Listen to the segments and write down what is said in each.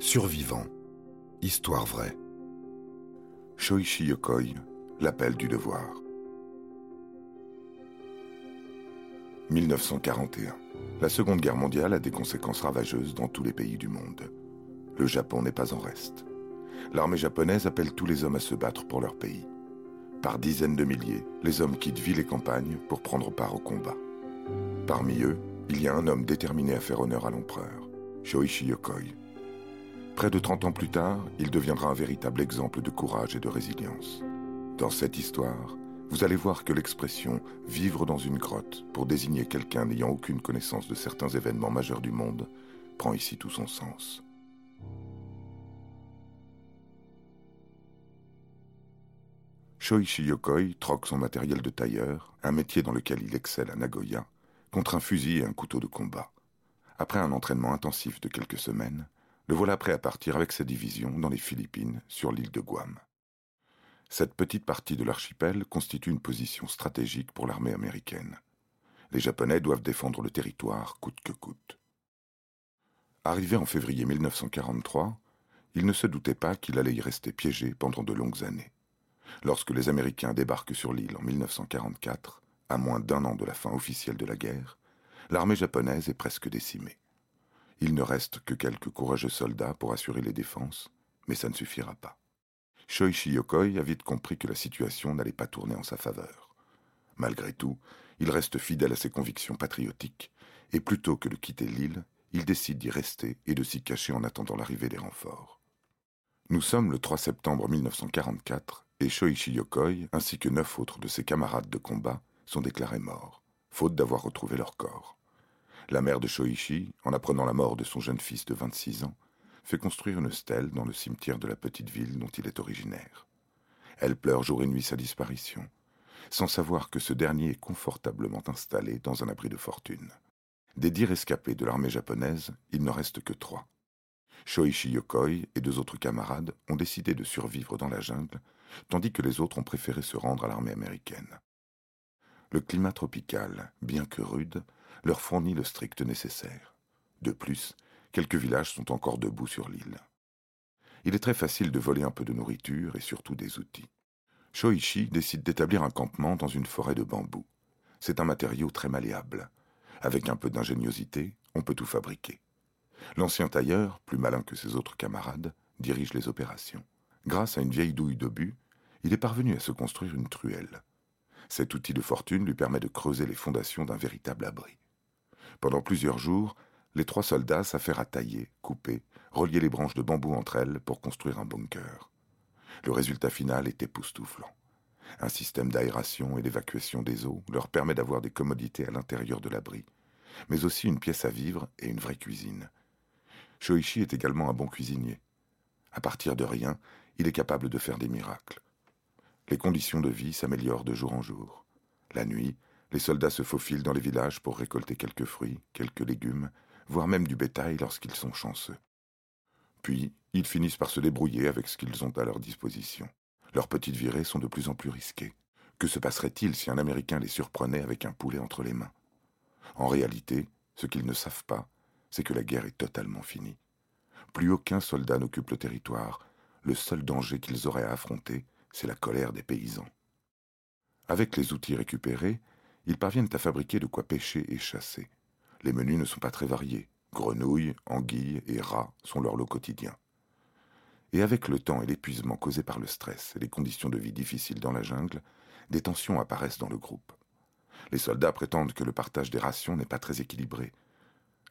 Survivant. Histoire vraie. Shoichi Yokoi, l'appel du devoir. 1941. La Seconde Guerre mondiale a des conséquences ravageuses dans tous les pays du monde. Le Japon n'est pas en reste. L'armée japonaise appelle tous les hommes à se battre pour leur pays. Par dizaines de milliers, les hommes quittent ville et campagne pour prendre part au combat. Parmi eux, il y a un homme déterminé à faire honneur à l'empereur, Shoichi Yokoi. Près de 30 ans plus tard, il deviendra un véritable exemple de courage et de résilience. Dans cette histoire, vous allez voir que l'expression vivre dans une grotte pour désigner quelqu'un n'ayant aucune connaissance de certains événements majeurs du monde prend ici tout son sens. Shoichi Yokoi troque son matériel de tailleur, un métier dans lequel il excelle à Nagoya, contre un fusil et un couteau de combat. Après un entraînement intensif de quelques semaines, le voilà prêt à partir avec sa division dans les Philippines, sur l'île de Guam. Cette petite partie de l'archipel constitue une position stratégique pour l'armée américaine. Les Japonais doivent défendre le territoire coûte que coûte. Arrivé en février 1943, il ne se doutait pas qu'il allait y rester piégé pendant de longues années. Lorsque les Américains débarquent sur l'île en 1944, à moins d'un an de la fin officielle de la guerre, l'armée japonaise est presque décimée. Il ne reste que quelques courageux soldats pour assurer les défenses, mais ça ne suffira pas. Shoichi Yokoi a vite compris que la situation n'allait pas tourner en sa faveur. Malgré tout, il reste fidèle à ses convictions patriotiques, et plutôt que de quitter l'île, il décide d'y rester et de s'y cacher en attendant l'arrivée des renforts. Nous sommes le 3 septembre 1944 et Shoichi Yokoi, ainsi que neuf autres de ses camarades de combat, sont déclarés morts, faute d'avoir retrouvé leur corps. La mère de Shoichi, en apprenant la mort de son jeune fils de 26 ans, fait construire une stèle dans le cimetière de la petite ville dont il est originaire. Elle pleure jour et nuit sa disparition, sans savoir que ce dernier est confortablement installé dans un abri de fortune. Des dix rescapés de l'armée japonaise, il n'en reste que trois. Shoichi Yokoi et deux autres camarades ont décidé de survivre dans la jungle, tandis que les autres ont préféré se rendre à l'armée américaine. Le climat tropical, bien que rude, leur fournit le strict nécessaire. De plus, quelques villages sont encore debout sur l'île. Il est très facile de voler un peu de nourriture et surtout des outils. Shoichi décide d'établir un campement dans une forêt de bambou. C'est un matériau très malléable. Avec un peu d'ingéniosité, on peut tout fabriquer. L'ancien tailleur, plus malin que ses autres camarades, dirige les opérations. Grâce à une vieille douille d'obus, il est parvenu à se construire une truelle. Cet outil de fortune lui permet de creuser les fondations d'un véritable abri. Pendant plusieurs jours, les trois soldats s'affairent à tailler, couper, relier les branches de bambou entre elles pour construire un bunker. Le résultat final est époustouflant. Un système d'aération et d'évacuation des eaux leur permet d'avoir des commodités à l'intérieur de l'abri, mais aussi une pièce à vivre et une vraie cuisine. Shoichi est également un bon cuisinier. À partir de rien, il est capable de faire des miracles. Les conditions de vie s'améliorent de jour en jour. La nuit, les soldats se faufilent dans les villages pour récolter quelques fruits, quelques légumes, voire même du bétail lorsqu'ils sont chanceux. Puis, ils finissent par se débrouiller avec ce qu'ils ont à leur disposition. Leurs petites virées sont de plus en plus risquées. Que se passerait-il si un Américain les surprenait avec un poulet entre les mains? En réalité, ce qu'ils ne savent pas, c'est que la guerre est totalement finie. Plus aucun soldat n'occupe le territoire. Le seul danger qu'ils auraient à affronter, c'est la colère des paysans. Avec les outils récupérés, ils parviennent à fabriquer de quoi pêcher et chasser. Les menus ne sont pas très variés. Grenouilles, anguilles et rats sont leur lot quotidien. Et avec le temps et l'épuisement causé par le stress et les conditions de vie difficiles dans la jungle, des tensions apparaissent dans le groupe. Les soldats prétendent que le partage des rations n'est pas très équilibré.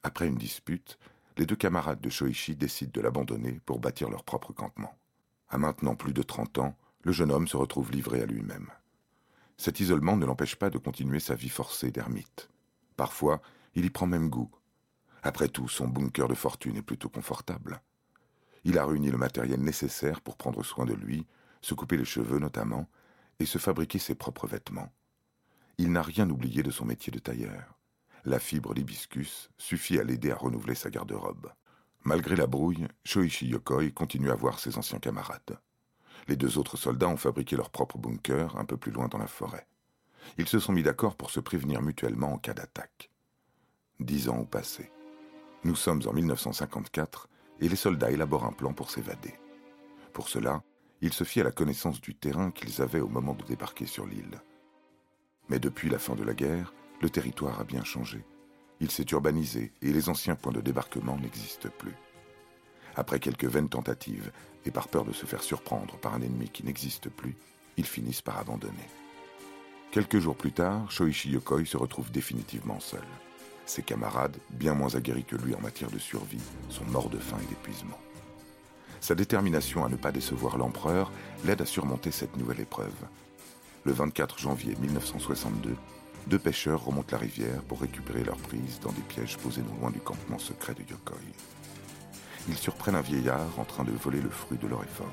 Après une dispute, les deux camarades de Shoichi décident de l'abandonner pour bâtir leur propre campement. À maintenant plus de trente ans, le jeune homme se retrouve livré à lui-même. Cet isolement ne l'empêche pas de continuer sa vie forcée d'ermite. Parfois, il y prend même goût. Après tout, son bunker de fortune est plutôt confortable. Il a réuni le matériel nécessaire pour prendre soin de lui, se couper les cheveux notamment, et se fabriquer ses propres vêtements. Il n'a rien oublié de son métier de tailleur. La fibre d'hibiscus suffit à l'aider à renouveler sa garde-robe. Malgré la brouille, Shoichi Yokoi continue à voir ses anciens camarades. Les deux autres soldats ont fabriqué leur propre bunker un peu plus loin dans la forêt. Ils se sont mis d'accord pour se prévenir mutuellement en cas d'attaque. Dix ans ont passé. Nous sommes en 1954 et les soldats élaborent un plan pour s'évader. Pour cela, ils se fient à la connaissance du terrain qu'ils avaient au moment de débarquer sur l'île. Mais depuis la fin de la guerre, le territoire a bien changé. Il s'est urbanisé et les anciens points de débarquement n'existent plus. Après quelques vaines tentatives, et par peur de se faire surprendre par un ennemi qui n'existe plus, ils finissent par abandonner. Quelques jours plus tard, Shoichi Yokoi se retrouve définitivement seul. Ses camarades, bien moins aguerris que lui en matière de survie, sont morts de faim et d'épuisement. Sa détermination à ne pas décevoir l'empereur l'aide à surmonter cette nouvelle épreuve. Le 24 janvier 1962, deux pêcheurs remontent la rivière pour récupérer leur prise dans des pièges posés non loin du campement secret de Yokoi. Ils surprennent un vieillard en train de voler le fruit de leur effort.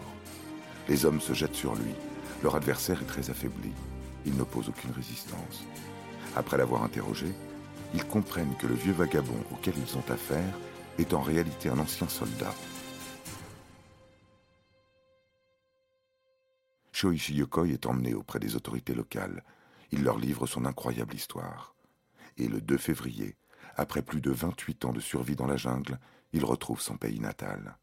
Les hommes se jettent sur lui. Leur adversaire est très affaibli. Il n'oppose aucune résistance. Après l'avoir interrogé, ils comprennent que le vieux vagabond auquel ils ont affaire est en réalité un ancien soldat. Shoichi Yokoi est emmené auprès des autorités locales. Il leur livre son incroyable histoire. Et le 2 février, après plus de 28 ans de survie dans la jungle, il retrouve son pays natal.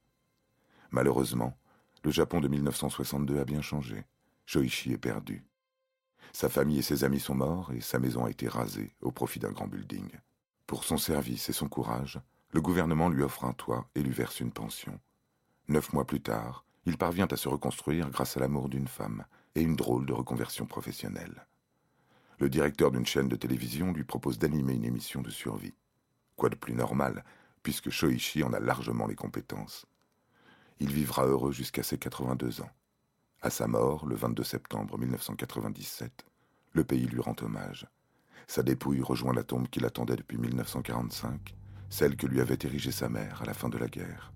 Malheureusement, le Japon de 1962 a bien changé. Shoichi est perdu. Sa famille et ses amis sont morts et sa maison a été rasée au profit d'un grand building. Pour son service et son courage, le gouvernement lui offre un toit et lui verse une pension. Neuf mois plus tard, il parvient à se reconstruire grâce à l'amour d'une femme et une drôle de reconversion professionnelle. Le directeur d'une chaîne de télévision lui propose d'animer une émission de survie. Quoi de plus normal, puisque Shoichi en a largement les compétences. Il vivra heureux jusqu'à ses 82 ans. À sa mort, le 22 septembre 1997, le pays lui rend hommage. Sa dépouille rejoint la tombe qu'il attendait depuis 1945, celle que lui avait érigée sa mère à la fin de la guerre.